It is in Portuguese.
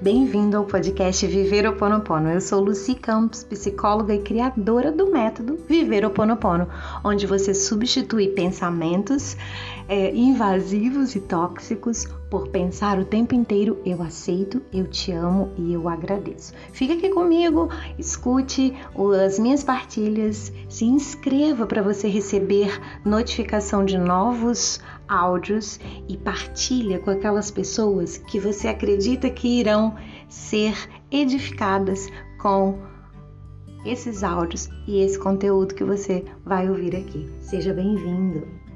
Bem-vindo ao podcast Viver o Ponopono. Eu sou Lucy Campos, psicóloga e criadora do método Viver o Ponopono, onde você substitui pensamentos é, invasivos e tóxicos por pensar o tempo inteiro eu aceito, eu te amo e eu agradeço. Fica aqui comigo, escute as minhas partilhas, se inscreva para você receber notificação de novos áudios e partilha com aquelas pessoas que você acredita que irão ser edificadas com esses áudios e esse conteúdo que você vai ouvir aqui. Seja bem-vindo!